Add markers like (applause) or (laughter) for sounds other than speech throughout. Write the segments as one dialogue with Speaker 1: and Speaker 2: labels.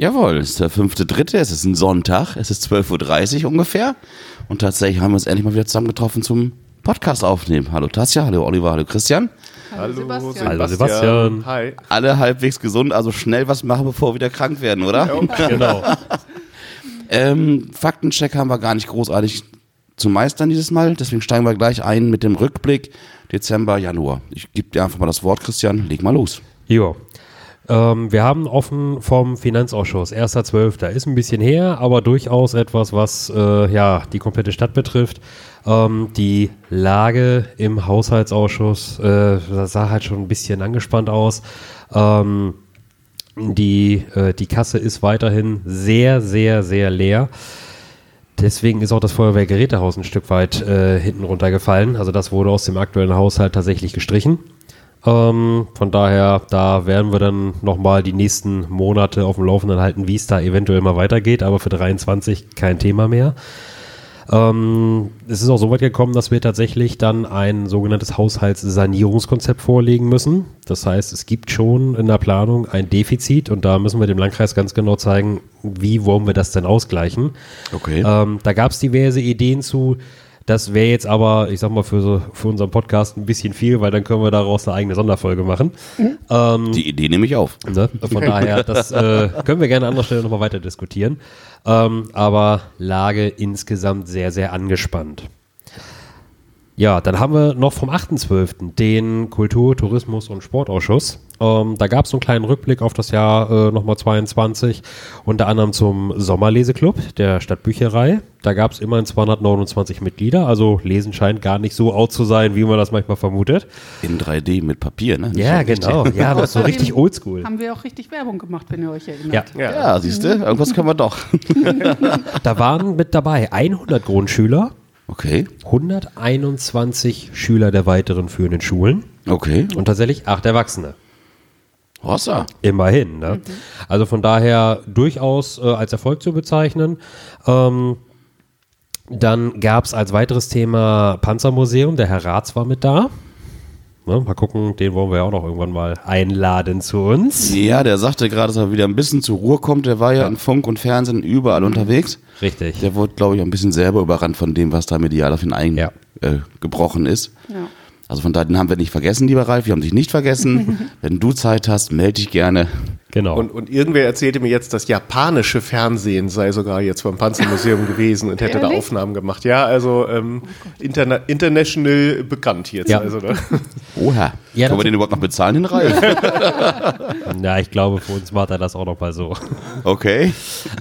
Speaker 1: Jawohl, es ist der fünfte Dritte, es ist ein Sonntag, es ist 12.30 Uhr ungefähr. Und tatsächlich haben wir uns endlich mal wieder zusammengetroffen zum Podcast aufnehmen. Hallo Tasja, hallo Oliver, hallo Christian.
Speaker 2: Hallo Sebastian.
Speaker 3: Hallo Sebastian.
Speaker 2: Hi.
Speaker 1: Alle halbwegs gesund, also schnell was machen, bevor wir wieder krank werden, oder? (laughs)
Speaker 3: Genau. (laughs)
Speaker 1: Ähm, Faktencheck haben wir gar nicht großartig zu meistern dieses Mal, deswegen steigen wir gleich ein mit dem Rückblick Dezember, Januar. Ich gebe dir einfach mal das Wort, Christian, leg mal los.
Speaker 3: Jo. Ähm, wir haben offen vom Finanzausschuss, 1.12. Ist ein bisschen her, aber durchaus etwas, was äh, ja die komplette Stadt betrifft. Ähm, die Lage im Haushaltsausschuss äh, sah halt schon ein bisschen angespannt aus. Ähm, die, äh, die Kasse ist weiterhin sehr, sehr, sehr leer. Deswegen ist auch das Feuerwehrgerätehaus ein Stück weit äh, hinten runtergefallen. Also das wurde aus dem aktuellen Haushalt tatsächlich gestrichen. Ähm, von daher, da werden wir dann nochmal die nächsten Monate auf dem Laufenden halten, wie es da eventuell mal weitergeht. Aber für 23 kein Thema mehr. Ähm, es ist auch so weit gekommen, dass wir tatsächlich dann ein sogenanntes Haushaltssanierungskonzept vorlegen müssen. Das heißt, es gibt schon in der Planung ein Defizit und da müssen wir dem Landkreis ganz genau zeigen, wie wollen wir das denn ausgleichen.
Speaker 1: Okay.
Speaker 3: Ähm, da gab es diverse Ideen zu. Das wäre jetzt aber, ich sag mal, für, so, für unseren Podcast ein bisschen viel, weil dann können wir daraus eine eigene Sonderfolge machen. Ähm,
Speaker 1: Die Idee nehme ich auf.
Speaker 3: Ne? Von daher, das äh, können wir gerne an anderer Stelle nochmal weiter diskutieren. Ähm, aber Lage insgesamt sehr, sehr angespannt. Ja, dann haben wir noch vom 8.12. den Kultur-, Tourismus- und Sportausschuss. Ähm, da gab es so einen kleinen Rückblick auf das Jahr äh, nochmal 22, unter anderem zum Sommerleseklub der Stadtbücherei. Da gab es immerhin 229 Mitglieder, also Lesen scheint gar nicht so out zu sein, wie man das manchmal vermutet.
Speaker 1: In 3D mit Papier, ne?
Speaker 3: Ja,
Speaker 1: so richtig.
Speaker 3: genau. Ja, noch so richtig oldschool.
Speaker 2: Haben wir auch richtig Werbung gemacht, wenn ihr euch erinnert.
Speaker 3: Ja.
Speaker 2: Ja.
Speaker 1: Ja, siehst du, irgendwas können wir doch. (laughs)
Speaker 3: Da waren mit dabei 100 Grundschüler,
Speaker 1: Okay,
Speaker 3: 121 Schüler der weiteren führenden Schulen
Speaker 1: okay.
Speaker 3: und tatsächlich acht Erwachsene.
Speaker 1: Hossa.
Speaker 3: Immerhin. Ne? Also von daher durchaus äh, als Erfolg zu bezeichnen. Ähm, dann gab es als weiteres Thema Panzermuseum. Der Herr Ratz war mit da. Ne? Mal gucken, den wollen wir ja auch noch irgendwann mal einladen zu uns.
Speaker 1: Ja, der sagte gerade, dass er wieder ein bisschen zur Ruhe kommt. Der war ja, in Funk und Fernsehen überall unterwegs.
Speaker 3: Richtig.
Speaker 1: Der wurde, glaube ich, auch ein bisschen selber überrannt von dem, was da medial auf ihn eingebrochen
Speaker 3: Ja.
Speaker 1: äh, gebrochen ist.
Speaker 2: Ja.
Speaker 1: Also von daher, den haben wir nicht vergessen, lieber Ralf. Wir haben dich nicht vergessen. (laughs) Wenn du Zeit hast, melde dich gerne.
Speaker 3: Genau.
Speaker 4: Und, und irgendwer erzählte mir jetzt, das japanische Fernsehen sei sogar jetzt beim Panzermuseum gewesen und hätte da? Aufnahmen gemacht. Ja, also ähm, interna international bekannt jetzt.
Speaker 3: Ja.
Speaker 4: Also, ne?
Speaker 1: Oha.
Speaker 3: Ja,
Speaker 1: Können wir den überhaupt noch bezahlen, den Ralf? (laughs)
Speaker 3: ja, ich glaube, für uns macht er das auch noch mal so.
Speaker 1: Okay.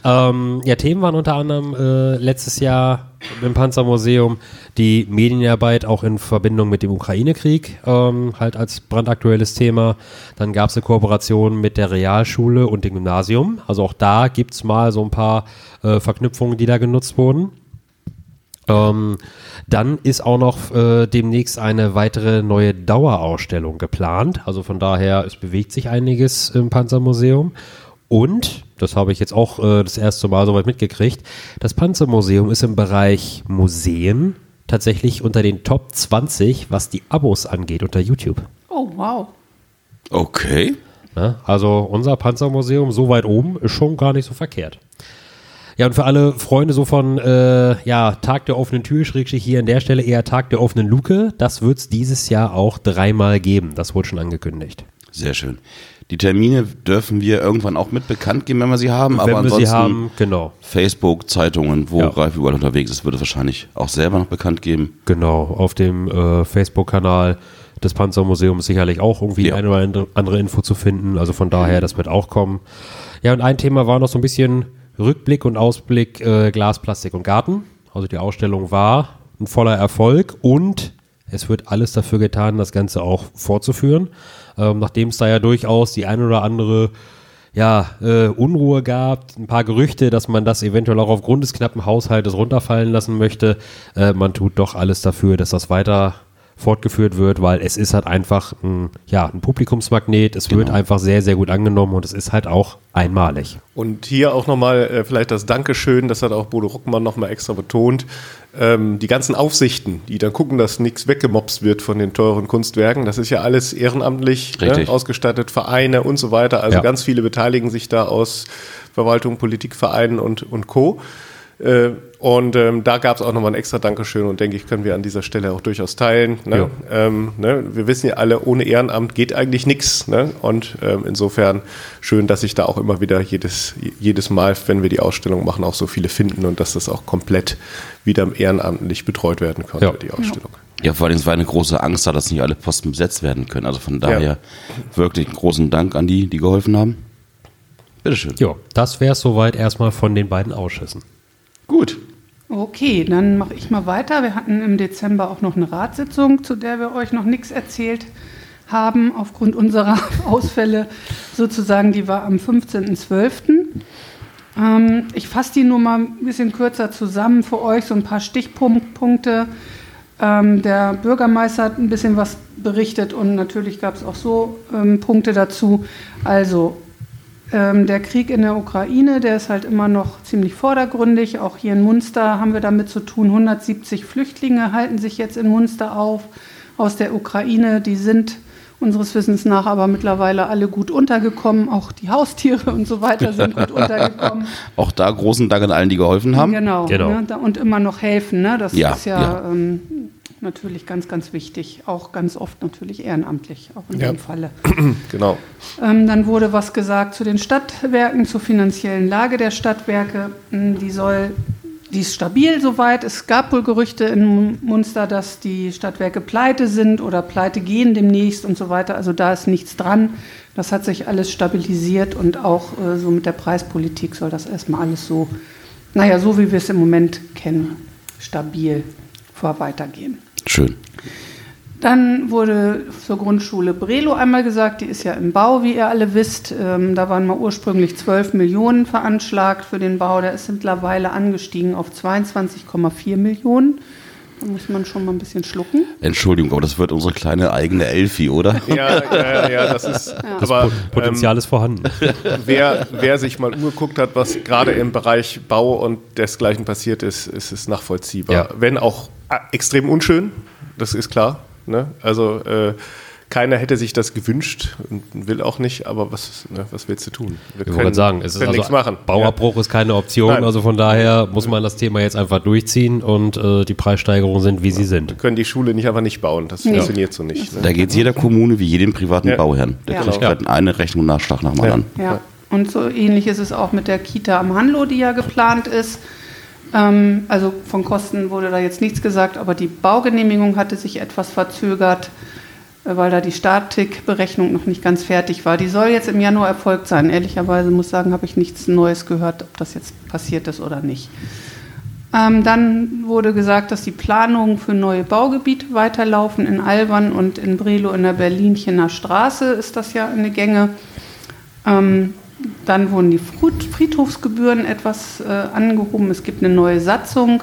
Speaker 3: Ähm, ja, Themen waren unter anderem äh, letztes Jahr im Panzermuseum die Medienarbeit auch in Verbindung mit dem Ukraine-Krieg, ähm, halt als brandaktuelles Thema. Dann gab es eine Kooperation mit der Realschule und dem Gymnasium. Also auch da gibt es mal so ein paar äh, Verknüpfungen, die da genutzt wurden. Ähm, dann ist auch noch äh, demnächst eine weitere neue Dauerausstellung geplant. Also von daher, es bewegt sich einiges im Panzermuseum. Und, das habe ich jetzt auch äh, das erste Mal soweit mitgekriegt, das Panzermuseum ist im Bereich Museen tatsächlich unter den Top 20, was die Abos angeht, unter YouTube.
Speaker 2: Oh, wow.
Speaker 1: Okay.
Speaker 3: Ne? Also unser Panzermuseum so weit oben ist schon gar nicht so verkehrt. Ja, und für alle Freunde so von äh, ja, Tag der offenen Tür, schrägstrich hier an der Stelle eher Tag der offenen Luke, das wird es dieses Jahr auch dreimal geben. Das wurde schon angekündigt.
Speaker 1: Sehr schön. Die Termine dürfen wir irgendwann auch mit bekannt geben, wenn wir sie haben. aber
Speaker 3: Wenn wir
Speaker 1: ansonsten
Speaker 3: sie haben, genau.
Speaker 1: Facebook, Zeitungen, wo
Speaker 3: Ja.
Speaker 1: Ralf überall unterwegs ist, wird es wahrscheinlich auch selber noch bekannt geben.
Speaker 3: Genau, auf dem äh, Facebook-Kanal des Panzermuseums sicherlich auch irgendwie
Speaker 1: Ja.
Speaker 3: eine oder andere Info zu finden. Also von daher, das wird auch kommen. Ja, und ein Thema war noch so ein bisschen Rückblick und Ausblick äh, Glas, Plastik und Garten. Also die Ausstellung war ein voller Erfolg und es wird alles dafür getan, das Ganze auch fortzuführen. Ähm, nachdem es da ja durchaus die ein oder andere ja, äh, Unruhe gab, ein paar Gerüchte, dass man das eventuell auch aufgrund des knappen Haushaltes runterfallen lassen möchte. Äh, man tut doch alles dafür, dass das weiter fortgeführt wird, weil es ist halt einfach ein, ja, ein Publikumsmagnet. Es wird einfach sehr, sehr gut angenommen und es ist halt auch einmalig.
Speaker 4: Und hier auch nochmal äh, vielleicht das Dankeschön, das hat auch Bodo Ruckmann nochmal extra betont. Ähm, die ganzen Aufsichten, die dann gucken, dass nichts weggemobst wird von den teuren Kunstwerken, das ist ja alles ehrenamtlich ne, ausgestattet, Vereine und so weiter. Also
Speaker 3: Ja.
Speaker 4: ganz viele beteiligen sich da aus Verwaltung, Politik, Vereinen und, und Co. Äh, und ähm, da gab es auch nochmal ein extra Dankeschön und denke ich, können wir an dieser Stelle auch durchaus teilen. Ne?
Speaker 3: Ja.
Speaker 4: Ähm, ne? Wir wissen ja alle, ohne Ehrenamt geht eigentlich nichts. Ne? Und ähm, insofern schön, dass sich da auch immer wieder jedes, jedes Mal, wenn wir die Ausstellung machen, auch so viele finden und dass das auch komplett wieder ehrenamtlich betreut werden konnte,
Speaker 3: Ja.
Speaker 4: die Ausstellung.
Speaker 1: Ja, vor allem es war eine große Angst da, dass nicht alle Posten besetzt werden können. Also von daher wirklich einen großen Dank an die, die geholfen haben. Bitteschön.
Speaker 3: Ja, das wäre es soweit erstmal von den beiden Ausschüssen.
Speaker 1: Gut.
Speaker 2: Okay, dann mache ich mal weiter. Wir hatten im Dezember auch noch eine Ratssitzung, zu der wir euch noch nichts erzählt haben, aufgrund unserer (laughs) Ausfälle sozusagen. Die war am 15.12. Ähm, ich fasse die nur mal ein bisschen kürzer zusammen für euch, so ein paar Stichpunkte. Ähm, der Bürgermeister hat ein bisschen was berichtet und natürlich gab es auch so ähm, Punkte dazu. Also der Krieg in der Ukraine, der ist halt immer noch ziemlich vordergründig. Auch hier in Munster haben wir damit zu tun. 170 Flüchtlinge halten sich jetzt in Munster auf aus der Ukraine. Die sind unseres Wissens nach aber mittlerweile alle gut untergekommen. Auch die Haustiere und so weiter sind gut (laughs) untergekommen.
Speaker 1: Auch da großen Dank an allen, die geholfen haben.
Speaker 2: Genau.
Speaker 3: Genau.
Speaker 2: Ne, und immer noch helfen. Ne? Das
Speaker 1: Ja,
Speaker 2: ist ja,
Speaker 1: ja.
Speaker 2: Ähm, natürlich ganz, ganz wichtig. Auch ganz oft natürlich ehrenamtlich, auch in
Speaker 4: Ja.
Speaker 2: dem Falle. (clears throat)
Speaker 4: Genau.
Speaker 2: Ähm, dann wurde was gesagt zu den Stadtwerken, zur finanziellen Lage der Stadtwerke. Ähm, Die soll, die ist stabil soweit. Es gab wohl Gerüchte in Munster, dass die Stadtwerke pleite sind oder pleite gehen demnächst und so weiter. Also da ist nichts dran. Das hat sich alles stabilisiert und auch äh, so mit der Preispolitik soll das erstmal alles so, naja, so wie wir es im Moment kennen, stabil vor weitergehen.
Speaker 1: Schön.
Speaker 2: Dann wurde zur Grundschule Brelo einmal gesagt, die ist ja im Bau, wie ihr alle wisst. Ähm, da waren mal ursprünglich 12 Millionen veranschlagt für den Bau. Der ist mittlerweile angestiegen auf 22,4 Millionen. Da muss man schon mal ein bisschen schlucken.
Speaker 1: Entschuldigung, aber das wird unsere kleine eigene Elfi, oder?
Speaker 4: Ja, ja, ja, das ist. Aber ähm,
Speaker 3: Potenzial ist vorhanden. (laughs)
Speaker 4: wer, wer sich mal umgeguckt hat, was gerade im Bereich Bau und desgleichen passiert ist, ist es nachvollziehbar.
Speaker 3: Ja.
Speaker 4: Wenn auch äh, extrem unschön, das ist klar. Ne? Also äh, keiner hätte sich das gewünscht und will auch nicht, aber was, ne, was willst du tun? Wir
Speaker 3: Ich gerade sagen, es ist
Speaker 4: können nichts
Speaker 3: also,
Speaker 4: machen.
Speaker 3: Bauabbruch ist keine Option,
Speaker 4: Nein.
Speaker 3: also von daher muss man das Thema jetzt einfach durchziehen und äh, die Preissteigerungen sind, wie sie sind.
Speaker 4: Wir können die Schule nicht einfach nicht bauen. Das
Speaker 2: Nee.
Speaker 4: funktioniert so nicht. Ne?
Speaker 1: Da geht es jeder Kommune wie jedem privaten
Speaker 4: Ja.
Speaker 1: Bauherrn. Der
Speaker 2: Ja.
Speaker 1: kriegt
Speaker 3: Ja.
Speaker 1: halt eine Rechnung Nachschlag nach dem
Speaker 4: Ja.
Speaker 1: anderen.
Speaker 2: Ja. Und so ähnlich ist es auch mit der Kita am Hanlo, die ja geplant ist. Ähm, also von Kosten wurde da jetzt nichts gesagt, aber die Baugenehmigung hatte sich etwas verzögert, äh, weil da die Statikberechnung noch nicht ganz fertig war. Die soll jetzt im Januar erfolgt sein. Ehrlicherweise muss ich sagen, habe ich nichts Neues gehört, ob das jetzt passiert ist oder nicht. Ähm, dann wurde gesagt, dass die Planungen für neue Baugebiete weiterlaufen. In Alban und in Brelo in der Berlinchener Straße ist das ja eine Gänge. Ähm, dann wurden die Fried- Friedhofsgebühren etwas äh, angehoben. Es gibt eine neue Satzung,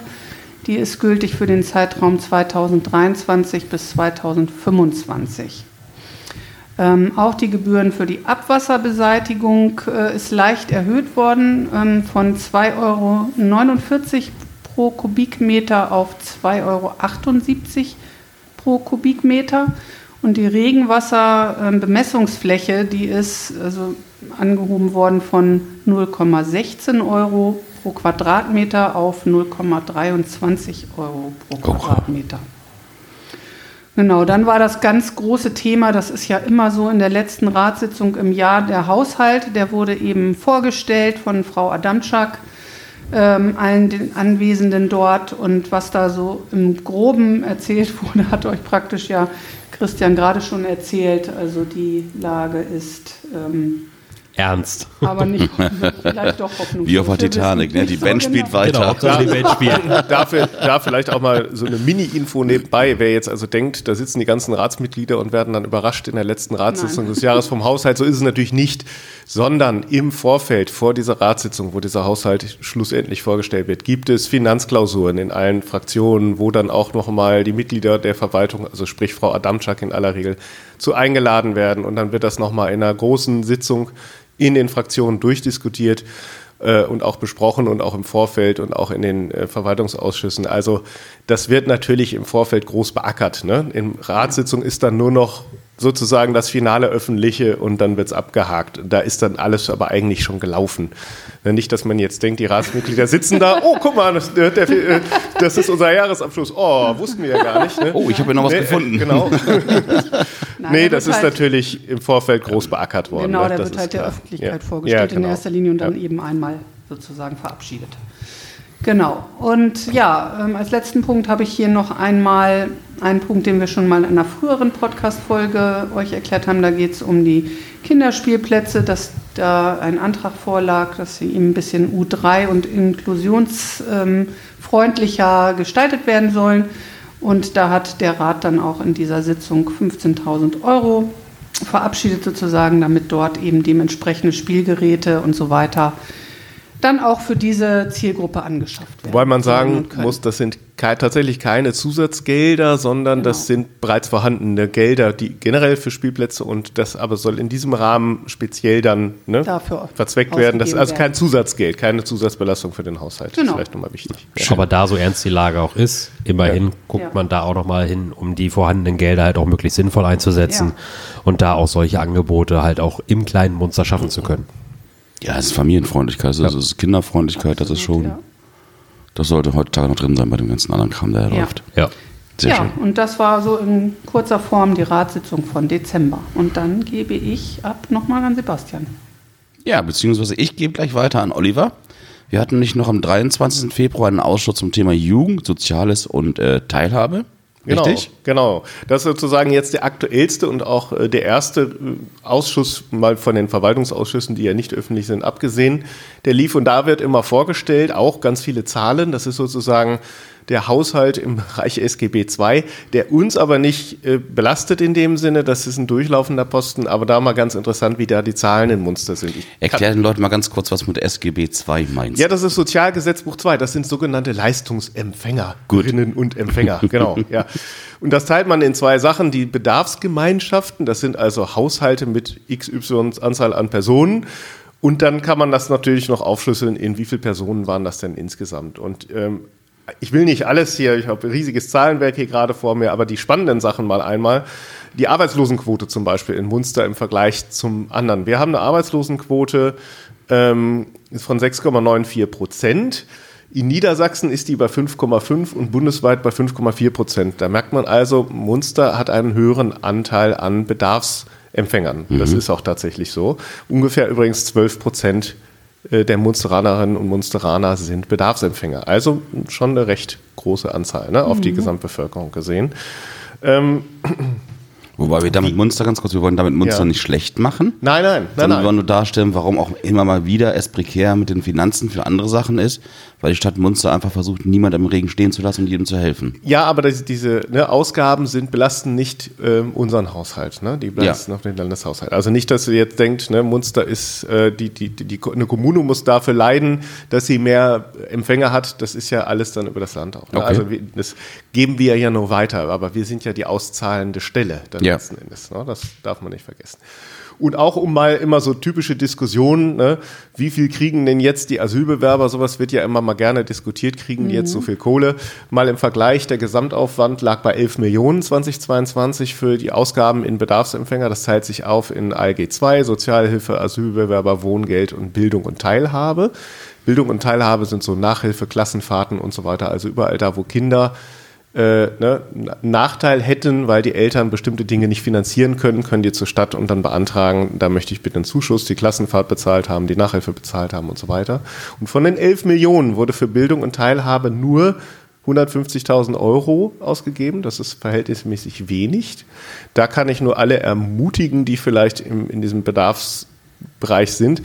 Speaker 2: die ist gültig für den Zeitraum 2023 bis 2025. Ähm, auch die Gebühren für die Abwasserbeseitigung äh, ist leicht erhöht worden ähm, von 2,49 Euro pro Kubikmeter auf 2,78 Euro pro Kubikmeter. Und die Regenwasserbemessungsfläche, die ist also angehoben worden von 0,16 Euro pro Quadratmeter auf 0,23 Euro pro Quadratmeter. Genau, dann war das ganz große Thema, das ist ja immer so in der letzten Ratssitzung im Jahr, der Haushalt, der wurde eben vorgestellt von Frau Adamczak, ähm, allen den Anwesenden dort und was da so im Groben erzählt (laughs) wurde, hat euch praktisch ja Christian gerade schon erzählt. Also die Lage ist ähm,
Speaker 3: ernst.
Speaker 2: aber nicht (laughs) vielleicht doch hoffnungslos.
Speaker 1: Wie auf der Titanic, ne? Die Band
Speaker 2: genau.
Speaker 1: spielt weiter.
Speaker 3: Genau, Hauptsache die Welt spielt. (laughs)
Speaker 4: Dafür, da vielleicht auch mal so eine Mini-Info nebenbei. Wer jetzt also denkt, da sitzen die ganzen Ratsmitglieder und werden dann überrascht in der letzten Ratssitzung
Speaker 2: Nein.
Speaker 4: des Jahres vom Haushalt, so ist es natürlich nicht, sondern im Vorfeld vor dieser Ratssitzung, wo dieser Haushalt schlussendlich vorgestellt wird, gibt es Finanzklausuren in allen Fraktionen, wo dann auch nochmal die Mitglieder der Verwaltung, also sprich Frau Adamczak in aller Regel, zu eingeladen werden und dann wird das nochmal in einer großen Sitzung in den Fraktionen durchdiskutiert äh, und auch besprochen und auch im Vorfeld und auch in den äh, Verwaltungsausschüssen. Also das wird natürlich im Vorfeld groß beackert. Ne? In Ratssitzung ist dann nur noch sozusagen das finale öffentliche und dann wird's abgehakt. Da ist dann alles aber eigentlich schon gelaufen. Ne, Nicht, dass man jetzt denkt, die Ratsmitglieder sitzen da, oh, guck mal, das, der, äh, das ist unser Jahresabschluss. Oh, wussten wir ja gar nicht. Ne?
Speaker 1: Oh, ich habe ja noch was
Speaker 4: Nee,
Speaker 1: gefunden.
Speaker 4: Genau. (laughs)
Speaker 2: Nein,
Speaker 4: nee,
Speaker 2: da
Speaker 4: das ist
Speaker 2: halt-
Speaker 4: natürlich im Vorfeld groß beackert worden.
Speaker 2: Genau,
Speaker 4: ne?
Speaker 2: der
Speaker 4: Das
Speaker 2: wird halt der
Speaker 4: klar.
Speaker 2: Öffentlichkeit
Speaker 4: Ja.
Speaker 2: vorgestellt
Speaker 4: Ja,
Speaker 2: in
Speaker 4: genau.
Speaker 2: erster Linie und dann
Speaker 4: Ja.
Speaker 2: eben einmal sozusagen verabschiedet. Genau. Und ja, ähm, als letzten Punkt habe ich hier noch einmal einen Punkt, den wir schon mal in einer früheren Podcast-Folge euch erklärt haben. Da geht es um die Kinderspielplätze, dass da ein Antrag vorlag, dass sie eben ein bisschen U3 und inklusionsfreundlicher gestaltet werden sollen. Und da hat der Rat dann auch in dieser Sitzung 15.000 Euro verabschiedet sozusagen, damit dort eben dementsprechende Spielgeräte und so weiter dann auch für diese Zielgruppe angeschafft werden.
Speaker 4: Wobei man sagen muss, das sind kei- tatsächlich keine Zusatzgelder, sondern das
Speaker 2: Genau.
Speaker 4: sind bereits vorhandene Gelder, die generell für Spielplätze und das aber soll in diesem Rahmen speziell dann ne,
Speaker 2: Dafür
Speaker 4: verzweckt werden. Das ist also kein. Zusatzgeld, keine Zusatzbelastung für den Haushalt. Das
Speaker 2: Genau.
Speaker 4: ist vielleicht nochmal wichtig.
Speaker 3: Aber da so ernst die Lage auch ist, immerhin guckt
Speaker 2: Ja.
Speaker 3: man da auch nochmal hin, um die vorhandenen Gelder halt auch möglichst sinnvoll einzusetzen
Speaker 2: Ja.
Speaker 3: und da auch solche Angebote halt auch im kleinen Munster schaffen zu können.
Speaker 1: Ja, es ist Familienfreundlichkeit, das ist Kinderfreundlichkeit, das ist schon,
Speaker 2: Ja.
Speaker 1: das sollte heutzutage noch drin sein bei dem ganzen anderen Kram, der da
Speaker 2: Ja.
Speaker 1: läuft.
Speaker 3: Ja.
Speaker 1: Sehr
Speaker 2: ja,
Speaker 1: schön.
Speaker 2: und das war so in kurzer Form die Ratssitzung von Dezember. Und dann gebe ich ab nochmal an Sebastian.
Speaker 1: Ja, beziehungsweise ich gebe gleich weiter an Oliver. Wir hatten nicht noch am 23. Februar einen Ausschuss zum Thema Jugend, Soziales und äh, Teilhabe.
Speaker 4: Genau,
Speaker 1: Richtig?
Speaker 4: genau. Das ist sozusagen jetzt der aktuellste und auch äh, der erste äh, Ausschuss, mal von den Verwaltungsausschüssen, die ja nicht öffentlich sind, abgesehen. Der lief und da wird immer vorgestellt, auch ganz viele Zahlen. Das ist sozusagen der Haushalt im Bereich SGB II, der uns aber nicht äh, belastet in dem Sinne. Das ist ein durchlaufender Posten, aber da mal ganz interessant, wie da die Zahlen in Munster sind. Ich
Speaker 1: Erklär den Leuten mal ganz kurz, was mit SGB II meinst.
Speaker 4: ja, das ist Sozialgesetzbuch 2. Das sind sogenannte Leistungsempfängerinnen und Empfänger. (laughs) Genau, ja. Und das teilt man in zwei Sachen. Die Bedarfsgemeinschaften, das sind also Haushalte mit XY Anzahl an Personen. Und dann kann man das natürlich noch aufschlüsseln, in wie viele Personen waren das denn insgesamt. Und ähm, ich will nicht alles hier, ich habe ein riesiges Zahlenwerk hier gerade vor mir, aber die spannenden Sachen mal einmal. Die Arbeitslosenquote zum Beispiel in Munster im Vergleich zum anderen. Wir haben eine Arbeitslosenquote ähm, von 6,94 Prozent. In Niedersachsen ist die bei 5,5 und bundesweit bei 5,4 Prozent. Da merkt man also, Munster hat einen höheren Anteil an Bedarfsempfängern. Das ist auch tatsächlich so. Ungefähr übrigens 12 Prozent der Munsteranerinnen und Munsteraner sind Bedarfsempfänger. Also schon eine recht große Anzahl ne, auf die Gesamtbevölkerung gesehen.
Speaker 1: Wobei wir damit Munster, ganz kurz, wir wollen damit Munster
Speaker 4: Ja.
Speaker 1: nicht schlecht machen.
Speaker 4: Nein, nein, nein,
Speaker 1: sondern wir wollen nur darstellen, warum auch immer mal wieder es prekär mit den Finanzen für andere Sachen ist, weil die Stadt Munster einfach versucht, niemand im Regen stehen zu lassen und jedem zu helfen.
Speaker 4: Ja, aber das, diese ne, Ausgaben sind belasten nicht ähm, unseren Haushalt, ne? Die belasten
Speaker 1: Ja.
Speaker 4: auf den Landeshaushalt. Also nicht, dass ihr jetzt denkt, ne, Munster ist äh, die, die, die, die eine Kommune muss dafür leiden, dass sie mehr Empfänger hat. Das ist ja alles dann über das Land auch. Ne?
Speaker 1: Okay.
Speaker 4: Also wir, das geben wir ja nur weiter, aber wir sind ja die auszahlende Stelle dann
Speaker 1: Ja.
Speaker 4: letzten Endes. Ne? Das darf man nicht vergessen. Und auch um mal immer so typische Diskussionen, ne? wie viel kriegen denn jetzt die Asylbewerber, sowas wird ja immer mal gerne diskutiert, kriegen die jetzt so viel Kohle. Mal im Vergleich, der Gesamtaufwand lag bei 11 Millionen 2022 für die Ausgaben in Bedarfsempfänger. Das teilt sich auf in ALG 2, Sozialhilfe, Asylbewerber, Wohngeld und Bildung und Teilhabe. Bildung und Teilhabe sind so Nachhilfe, Klassenfahrten und so weiter, also überall da, wo Kinder äh, ne, Nachteil hätten, weil die Eltern bestimmte Dinge nicht finanzieren können, können die zur Stadt und dann beantragen, da möchte ich bitte einen Zuschuss, die Klassenfahrt bezahlt haben, die Nachhilfe bezahlt haben und so weiter. Und von den 11 Millionen wurde für Bildung und Teilhabe nur 150.000 Euro ausgegeben. Das ist verhältnismäßig wenig. Da kann ich nur alle ermutigen, die vielleicht im, in diesem Bedarfs Bereich sind,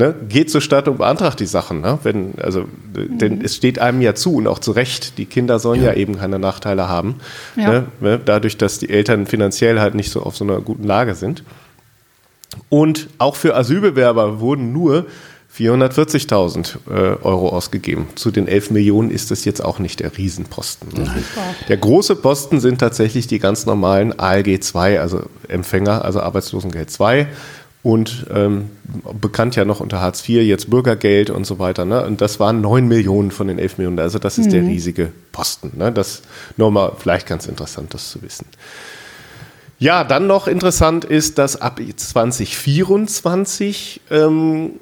Speaker 4: ne, geht zur Stadt und beantragt die Sachen. Ne? Wenn, also, Denn es steht einem ja zu und auch zu Recht, die Kinder sollen ja, eben keine Nachteile haben,
Speaker 2: Ja.
Speaker 4: ne? dadurch, dass die Eltern finanziell halt nicht so auf so einer guten Lage sind. Und auch für Asylbewerber wurden nur 440.000 äh, Euro ausgegeben. Zu den 11 Millionen ist das jetzt auch nicht der Riesenposten. Ne? Der große Posten sind tatsächlich die ganz normalen ALG 2, also Empfänger, also Arbeitslosengeld 2 und ähm, bekannt ja noch unter Hartz IV, jetzt Bürgergeld und so weiter. Ne? Und das waren 9 Millionen von den 11 Millionen. Also das ist der riesige Posten. Ne? Das nochmal vielleicht ganz interessant, das zu wissen. Ja, dann noch interessant ist, dass ab 2024 ähm,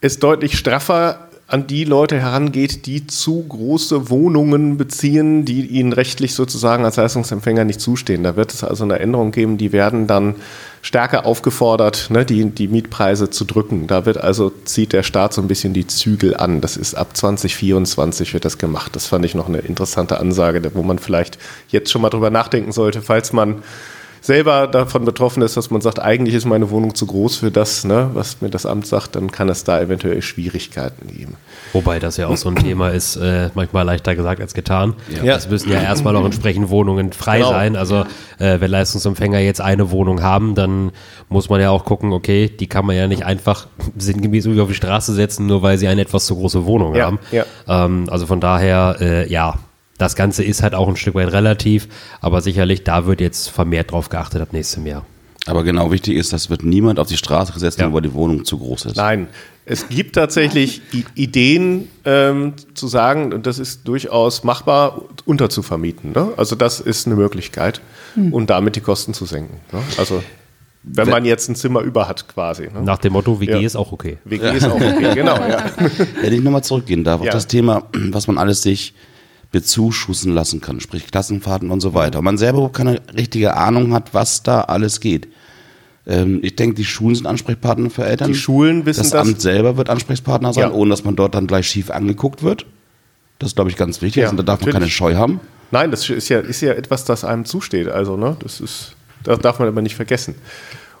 Speaker 4: es deutlich straffer an die Leute herangeht, die zu große Wohnungen beziehen, die ihnen rechtlich sozusagen als Leistungsempfänger nicht zustehen. Da wird es also eine Änderung geben, die werden dann stärker aufgefordert, ne, die, die Mietpreise zu drücken. Da wird also, zieht der Staat so ein bisschen die Zügel an. Das ist ab 2024 wird das gemacht. Das fand ich noch eine interessante Ansage, wo man vielleicht jetzt schon mal drüber nachdenken sollte, falls man selber davon betroffen ist, dass man sagt, eigentlich ist meine Wohnung zu groß für das, ne, was mir das Amt sagt, dann kann es da eventuell Schwierigkeiten geben.
Speaker 3: Wobei das ja auch so ein (clears throat) Thema ist, äh, manchmal leichter gesagt als getan.
Speaker 4: Ja.
Speaker 3: Es müssen ja erstmal auch entsprechend Wohnungen frei
Speaker 4: Genau.
Speaker 3: sein. Also äh, wenn Leistungsempfänger jetzt eine Wohnung haben, dann muss man ja auch gucken, okay, die kann man ja nicht einfach (laughs) sinngemäß irgendwie auf die Straße setzen, nur weil sie eine etwas zu große Wohnung
Speaker 4: Ja,
Speaker 3: haben.
Speaker 4: ja.
Speaker 3: Ähm, also von daher, äh, ja, das Ganze ist halt auch ein Stück weit relativ, aber sicherlich, da wird jetzt vermehrt drauf geachtet ab nächstem Jahr.
Speaker 1: Aber genau wichtig ist, das wird niemand auf die Straße gesetzt,
Speaker 3: Ja.
Speaker 1: weil die Wohnung zu groß ist.
Speaker 4: Nein, es gibt tatsächlich Ideen ähm, zu sagen, und das ist durchaus machbar, unterzuvermieten. Ne? Also das ist eine Möglichkeit und damit die Kosten zu senken. Ne? Also wenn man jetzt ein Zimmer über hat quasi. Ne?
Speaker 3: Nach dem Motto, WG
Speaker 4: Ja.
Speaker 3: ist auch okay.
Speaker 4: WG ist auch okay, (laughs) genau. Ja.
Speaker 1: Wenn ich nochmal zurückgehen darf,
Speaker 4: Ja.
Speaker 1: auf das Thema, was man alles sich bezuschussen lassen kann, sprich Klassenfahrten und so weiter. Und man selber überhaupt keine richtige Ahnung hat, was da alles geht. Ähm, ich denke, die Schulen sind Ansprechpartner für Eltern.
Speaker 4: Die Schulen wissen
Speaker 1: das
Speaker 4: das.
Speaker 1: Amt selber wird Ansprechpartner sein,
Speaker 4: Ja.
Speaker 1: ohne dass man dort dann gleich schief angeguckt wird. Das ist, glaube ich, ganz wichtig.
Speaker 4: Ja,
Speaker 1: also, da darf man keine
Speaker 4: natürlich.
Speaker 1: Scheu haben.
Speaker 4: Nein, das ist ja, ist ja etwas, das einem zusteht. Also, ne, das ist, das darf man aber nicht vergessen.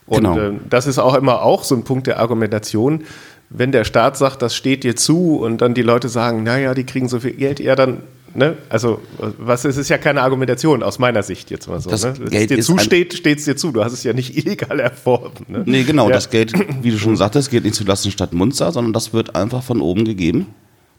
Speaker 4: Und
Speaker 1: Genau.
Speaker 4: ähm, das ist auch immer auch so ein Punkt der Argumentation. Wenn der Staat sagt, das steht dir zu und dann die Leute sagen, naja, die kriegen so viel Geld, ja, dann, ne, also, was, es ist ja keine Argumentation aus meiner Sicht jetzt mal so.
Speaker 1: Das
Speaker 4: ne? Wenn es
Speaker 1: Geld
Speaker 4: dir
Speaker 1: ist ein-
Speaker 4: zusteht, steht es dir zu. Du hast es ja nicht (laughs) illegal erworben. Ne?
Speaker 1: Nee, genau,
Speaker 4: Ja.
Speaker 1: das Geld, wie du schon sagtest, geht nicht zulasten Stadt Munster, sondern das wird einfach von oben gegeben.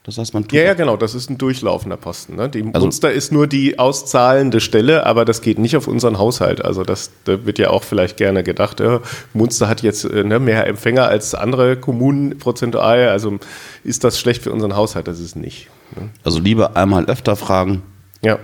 Speaker 1: Das heißt, man tut
Speaker 4: Ja, ja, genau, das ist ein durchlaufender Posten. Ne? Die
Speaker 1: Also-
Speaker 4: Munster ist nur die auszahlende Stelle, aber das geht nicht auf unseren Haushalt. Also das da wird ja auch vielleicht gerne gedacht, äh, Munster hat jetzt äh, ne, mehr Empfänger als andere Kommunen prozentual, also ist das schlecht für unseren Haushalt? Das ist nicht. Ne?
Speaker 1: Also lieber einmal öfter fragen,
Speaker 4: Ja,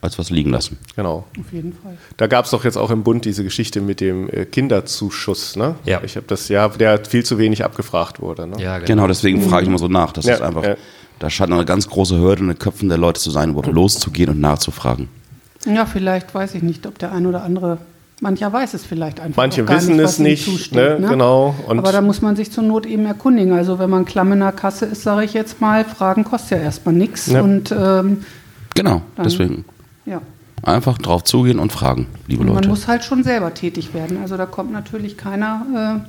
Speaker 1: als was liegen lassen.
Speaker 4: genau.
Speaker 2: Auf jeden Fall.
Speaker 4: Da gab es doch jetzt auch im Bund diese Geschichte mit dem äh, Kinderzuschuss. Ne?
Speaker 3: Ja.
Speaker 4: Ich habe das ja, der viel zu wenig abgefragt wurde. Ne?
Speaker 3: Ja,
Speaker 1: Genau, deswegen frage ich immer so nach. Das
Speaker 4: Ja,
Speaker 1: ist einfach,
Speaker 4: ja.
Speaker 1: Da scheint noch eine ganz große Hürde in den Köpfen der Leute zu sein, überhaupt loszugehen und nachzufragen.
Speaker 2: Ja, vielleicht weiß ich nicht, ob der ein oder andere, mancher weiß es vielleicht einfach.
Speaker 4: Manche
Speaker 2: auch gar
Speaker 4: wissen
Speaker 2: nicht,
Speaker 4: es nicht,
Speaker 2: zusteht,
Speaker 4: ne? Genau. Und-
Speaker 2: Aber da muss man sich zur Not eben erkundigen. Also wenn man klamm in der Kasse ist, sage ich jetzt mal, Fragen kostet ja erstmal nichts.
Speaker 4: Ja.
Speaker 2: Und ähm,
Speaker 1: Genau,
Speaker 2: Dann-
Speaker 1: deswegen
Speaker 2: ja,
Speaker 1: einfach drauf zugehen und fragen, liebe
Speaker 2: man
Speaker 1: Leute.
Speaker 2: muss halt schon selber tätig werden. Also da kommt natürlich keiner äh,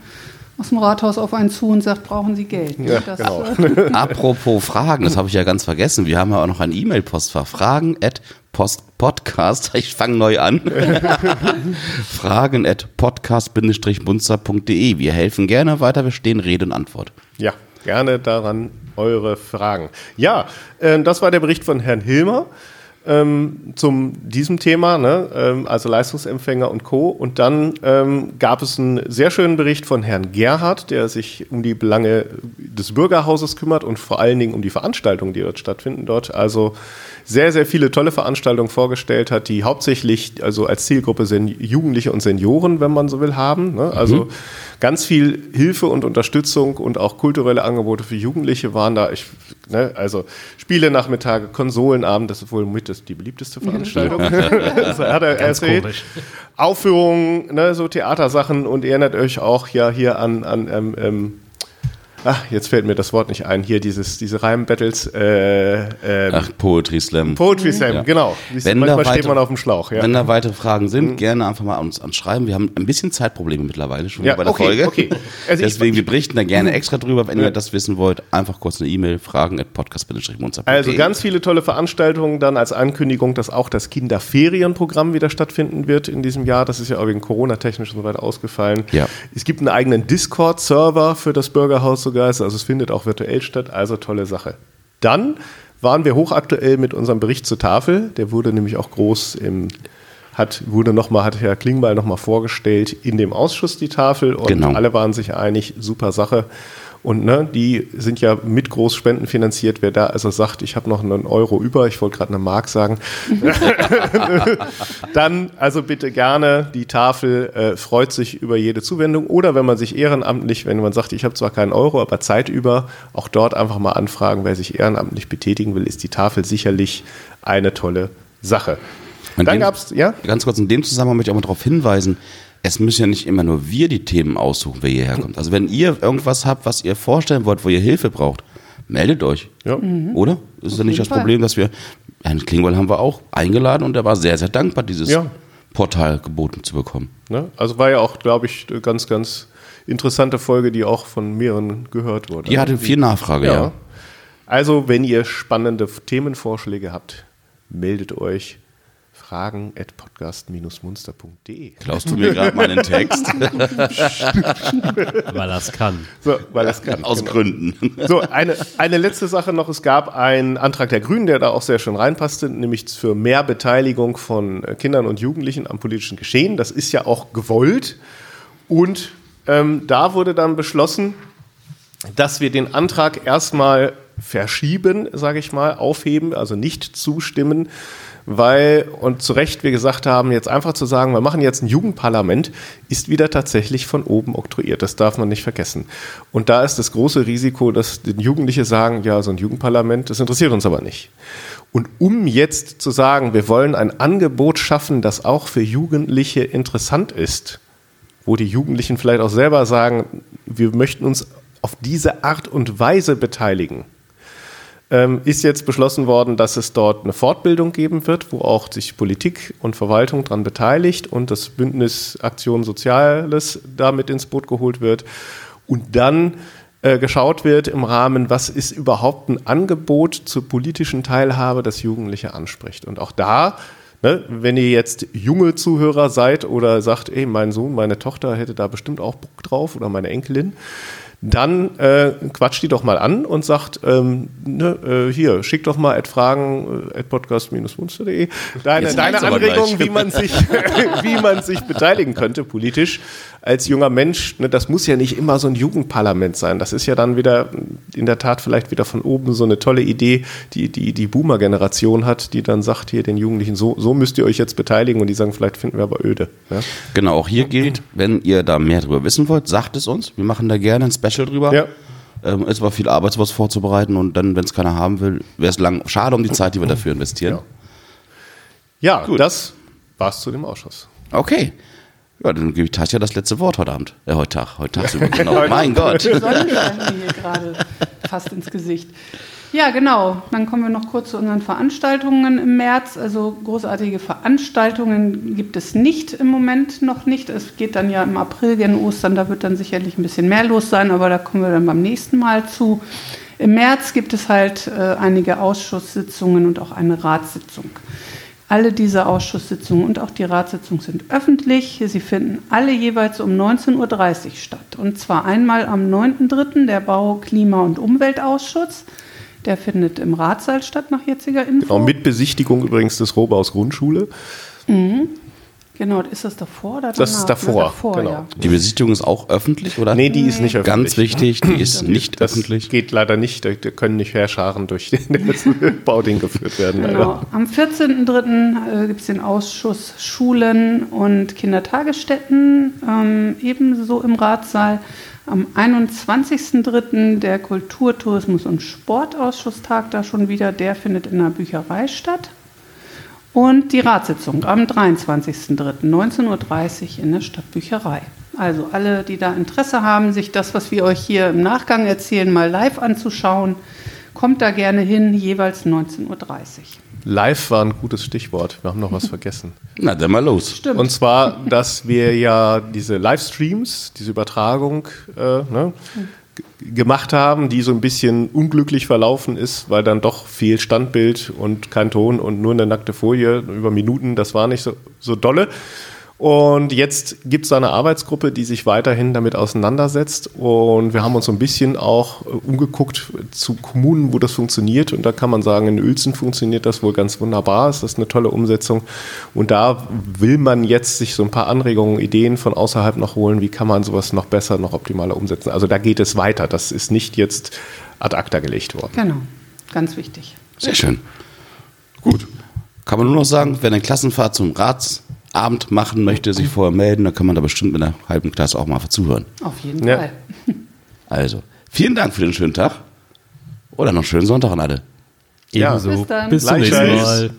Speaker 2: aus dem Rathaus auf einen zu und sagt, brauchen Sie Geld.
Speaker 4: Ja,
Speaker 2: das,
Speaker 4: genau. (laughs)
Speaker 1: Apropos Fragen, das habe ich ja ganz vergessen. Wir haben ja auch noch ein E-Mail-Postfach. Fragen at Post Podcast. (laughs) Ich fange neu an. (laughs) Fragen at podcast-munster.de. Wir helfen gerne weiter. Wir stehen Rede und Antwort.
Speaker 4: Ja, gerne daran eure Fragen. Ja, äh, das war der Bericht von Herrn Hilmer ähm, zum diesem Thema, ne? ähm, also Leistungsempfänger und Co. Und dann ähm, gab es einen sehr schönen Bericht von Herrn Gerhard, der sich um die Belange des Bürgerhauses kümmert und vor allen Dingen um die Veranstaltungen, die dort stattfinden. Dort also sehr, sehr viele tolle Veranstaltungen vorgestellt hat, die hauptsächlich also als Zielgruppe Sen Jugendliche und Senioren, wenn man so will, haben. Ne? Also ganz viel Hilfe und Unterstützung und auch kulturelle Angebote für Jugendliche waren da. Ich, ne, also Spiele-Nachmittage, Konsolenabend, das ist wohl mit das, die beliebteste Veranstaltung. (laughs) das (laughs) hat er
Speaker 3: Ganz
Speaker 4: erzählt.
Speaker 3: komisch.
Speaker 4: Aufführungen, ne, so Theatersachen und ihr erinnert euch auch ja hier an, an ähm, ähm, ach, jetzt fällt mir das Wort nicht ein, hier dieses, diese Reim-Battles, äh, äh,
Speaker 1: Ach, Poetry Slam.
Speaker 4: Poetry Slam,
Speaker 1: Ja.
Speaker 4: genau. Siehst
Speaker 1: Wenn da
Speaker 4: manchmal steht
Speaker 1: weitere-
Speaker 4: man auf dem Schlauch, ja. Mhm.
Speaker 1: Wenn da weitere Fragen sind, gerne einfach mal uns anschreiben. Wir haben ein bisschen Zeitprobleme mittlerweile schon
Speaker 4: Ja,
Speaker 1: bei der
Speaker 4: okay,
Speaker 1: Folge.
Speaker 4: okay. Also ich-
Speaker 1: Deswegen, wir berichten da gerne extra drüber. Wenn ihr das wissen wollt, einfach kurz eine E-Mail, fragen at podcast-munster.de.
Speaker 4: Also ganz viele tolle Veranstaltungen dann als Ankündigung, dass auch das Kinderferienprogramm wieder stattfinden wird in diesem Jahr. Das ist ja auch wegen Corona-technisch und so weiter ausgefallen.
Speaker 1: Ja.
Speaker 4: Es gibt einen eigenen Discord-Server für das Bürgerhaus sogar. Also es findet auch virtuell statt. Also tolle Sache. Dann waren wir hochaktuell mit unserem Bericht zur Tafel. Der wurde nämlich auch groß im hat, wurde noch mal, hat Herr Klingbeil nochmal vorgestellt in dem Ausschuss die Tafel und
Speaker 1: Genau.
Speaker 4: alle waren sich einig, super Sache. Und ne, die sind ja mit Großspenden finanziert. Wer da also sagt, ich habe noch einen Euro über, ich wollte gerade eine Mark sagen, (laughs) dann also bitte gerne. Die Tafel äh, freut sich über jede Zuwendung. Oder wenn man sich ehrenamtlich, wenn man sagt, ich habe zwar keinen Euro, aber Zeit über, auch dort einfach mal anfragen, wer sich ehrenamtlich betätigen will, ist die Tafel sicherlich eine tolle Sache.
Speaker 1: Und
Speaker 4: Dann
Speaker 1: den-
Speaker 4: gab's, ja?
Speaker 1: Ganz kurz in dem Zusammenhang möchte ich auch mal darauf hinweisen, es müssen ja nicht immer nur wir die Themen aussuchen, wer hierher kommt. Also wenn ihr irgendwas habt, was ihr vorstellen wollt, wo ihr Hilfe braucht, meldet euch.
Speaker 4: Ja.
Speaker 1: Oder? Ist ja nicht das
Speaker 2: Fall.
Speaker 1: Problem, dass wir, Herrn Klingbeil haben wir auch eingeladen und er war sehr, sehr dankbar, dieses
Speaker 4: Ja.
Speaker 1: Portal geboten zu bekommen.
Speaker 4: Ne? Also war ja auch, glaube ich, eine ganz, ganz interessante Folge, die auch von mehreren gehört wurde.
Speaker 1: Die hatte viel Nachfrage, ja.
Speaker 4: Ja. Also, wenn ihr spannende Themenvorschläge habt, meldet euch fragen at podcast-munster.de.
Speaker 1: Klaust du mir gerade meinen Text?
Speaker 3: Weil das kann.
Speaker 4: So, weil das kann.
Speaker 1: Aus
Speaker 4: genau.
Speaker 1: Gründen.
Speaker 4: So, eine, eine letzte Sache noch. Es gab einen Antrag der Grünen, der da auch sehr schön reinpasste, nämlich für mehr Beteiligung von äh, Kindern und Jugendlichen am politischen Geschehen. Das ist ja auch gewollt. Und ähm, da wurde dann beschlossen, dass wir den Antrag erstmal verschieben, sage ich mal, aufheben, also nicht zustimmen, weil, und zu Recht wir gesagt haben, jetzt einfach zu sagen, wir machen jetzt ein Jugendparlament, ist wieder tatsächlich von oben oktroyiert. Das darf man nicht vergessen. Und da ist das große Risiko, dass die Jugendliche sagen, ja, so ein Jugendparlament, das interessiert uns aber nicht. Und um jetzt zu sagen, wir wollen ein Angebot schaffen, das auch für Jugendliche interessant ist, wo die Jugendlichen vielleicht auch selber sagen, wir möchten uns auf diese Art und Weise beteiligen, ähm, ist jetzt beschlossen worden, dass es dort eine Fortbildung geben wird, wo auch sich Politik und Verwaltung daran beteiligt und das Bündnis Aktion Soziales damit ins Boot geholt wird und dann äh, geschaut wird im Rahmen, was ist überhaupt ein Angebot zur politischen Teilhabe, das Jugendliche anspricht. Und auch da Ne, wenn ihr jetzt junge Zuhörer seid oder sagt, ey, mein Sohn, meine Tochter hätte da bestimmt auch Bock drauf oder meine Enkelin, dann äh, quatscht die doch mal an und sagt, ähm, ne, äh, hier, schick doch mal at fragen äh, at podcast-munster.de deine, deine Anregungen, wie man, sich, (laughs) wie man sich beteiligen könnte politisch als junger Mensch. Ne, das muss ja nicht immer so ein Jugendparlament sein. Das ist ja dann wieder in der Tat vielleicht wieder von oben so eine tolle Idee, die die, die Boomer-Generation hat, die dann sagt hier den Jugendlichen, so, so müsst ihr euch jetzt beteiligen und die sagen, vielleicht finden wir aber öde. Ja?
Speaker 1: Genau, auch hier gilt, wenn ihr da mehr drüber wissen wollt, sagt es uns. Wir machen da gerne ein Special drüber.
Speaker 4: Ja.
Speaker 1: Ähm, ist aber viel Arbeit, sowas vorzubereiten und dann, wenn es keiner haben will, wäre es lang. Schade um die Zeit, die wir dafür investieren.
Speaker 4: Ja, das war's zu dem Ausschuss.
Speaker 1: Okay. Ja, dann gebe ich Tasja das letzte Wort heute Abend. Äh, heute Tag, heute tagsüber. (laughs) Genau. mein Gott.
Speaker 2: Die Sonne scheint mir hier gerade fast ins Gesicht. Ja, genau. Dann kommen wir noch kurz zu unseren Veranstaltungen im März. Also großartige Veranstaltungen gibt es nicht im Moment noch nicht. Es geht dann ja im April gen Ostern, da wird dann sicherlich ein bisschen mehr los sein, aber da kommen wir dann beim nächsten Mal zu. Im März gibt es halt äh, einige Ausschusssitzungen und auch eine Ratssitzung. Alle diese Ausschusssitzungen und auch die Ratssitzung sind öffentlich. Sie finden alle jeweils um 19.30 Uhr statt. Und zwar einmal am 9.3. der Bau-, Klima- und Umweltausschuss. Der findet im Ratssaal statt, nach jetziger Info.
Speaker 4: Genau, mit Besichtigung übrigens des Robaus Grundschule.
Speaker 2: Genau, ist das davor oder danach?
Speaker 4: Das ist davor,
Speaker 2: Na, davor
Speaker 4: genau.
Speaker 2: ja.
Speaker 1: Die Besichtigung ist auch öffentlich, oder?
Speaker 4: Nee, die ist nicht öffentlich.
Speaker 1: Ganz wichtig, die ist nicht
Speaker 4: Das
Speaker 1: öffentlich.
Speaker 4: geht leider nicht. Da können nicht Herrscharen durch das (laughs) Bauding geführt werden.
Speaker 2: Genau.
Speaker 4: Leider.
Speaker 2: Am 14.03. Äh, gibt es den Ausschuss Schulen und Kindertagesstätten, ähm, ebenso im Ratssaal. Am 21.03. der Kultur-, Tourismus- und Sportausschusstag da schon wieder. Der findet in der Bücherei statt. Und die Ratssitzung am 23.03. 19.30 Uhr in der Stadtbücherei. Also alle, die da Interesse haben, sich das, was wir euch hier im Nachgang erzählen, mal live anzuschauen, kommt da gerne hin, jeweils 19.30 Uhr.
Speaker 4: Live war ein gutes Stichwort. Wir haben noch was (laughs) vergessen.
Speaker 1: Na, dann mal los.
Speaker 2: Stimmt.
Speaker 4: Und zwar, dass wir ja diese Livestreams, diese Übertragung äh, ne, g- gemacht haben, die so ein bisschen unglücklich verlaufen ist, weil dann doch viel Standbild und kein Ton und nur eine nackte Folie über Minuten, das war nicht so, so dolle. Und jetzt gibt es eine Arbeitsgruppe, die sich weiterhin damit auseinandersetzt. Und wir haben uns so ein bisschen auch äh, umgeguckt zu Kommunen, wo das funktioniert. Und da kann man sagen, in Uelzen funktioniert das wohl ganz wunderbar. Es ist eine tolle Umsetzung. Und da will man jetzt sich so ein paar Anregungen, Ideen von außerhalb noch holen. Wie kann man sowas noch besser, noch optimaler umsetzen? Also da geht es weiter. Das ist nicht jetzt ad acta gelegt worden.
Speaker 2: Genau, ganz wichtig.
Speaker 1: Sehr schön. Gut. Kann man nur noch sagen, wer eine Klassenfahrt zum Ratsabend machen möchte, sich vorher melden, dann kann man da bestimmt mit der halben Klasse auch mal zuhören.
Speaker 2: Auf jeden
Speaker 4: Ja.
Speaker 2: Fall. (laughs)
Speaker 1: Also, vielen Dank für den schönen Tag. Oder noch einen schönen Sonntag an alle.
Speaker 4: Ja.
Speaker 3: Ebenso.
Speaker 2: Bis dann.
Speaker 3: Bis zum nächsten. Mal.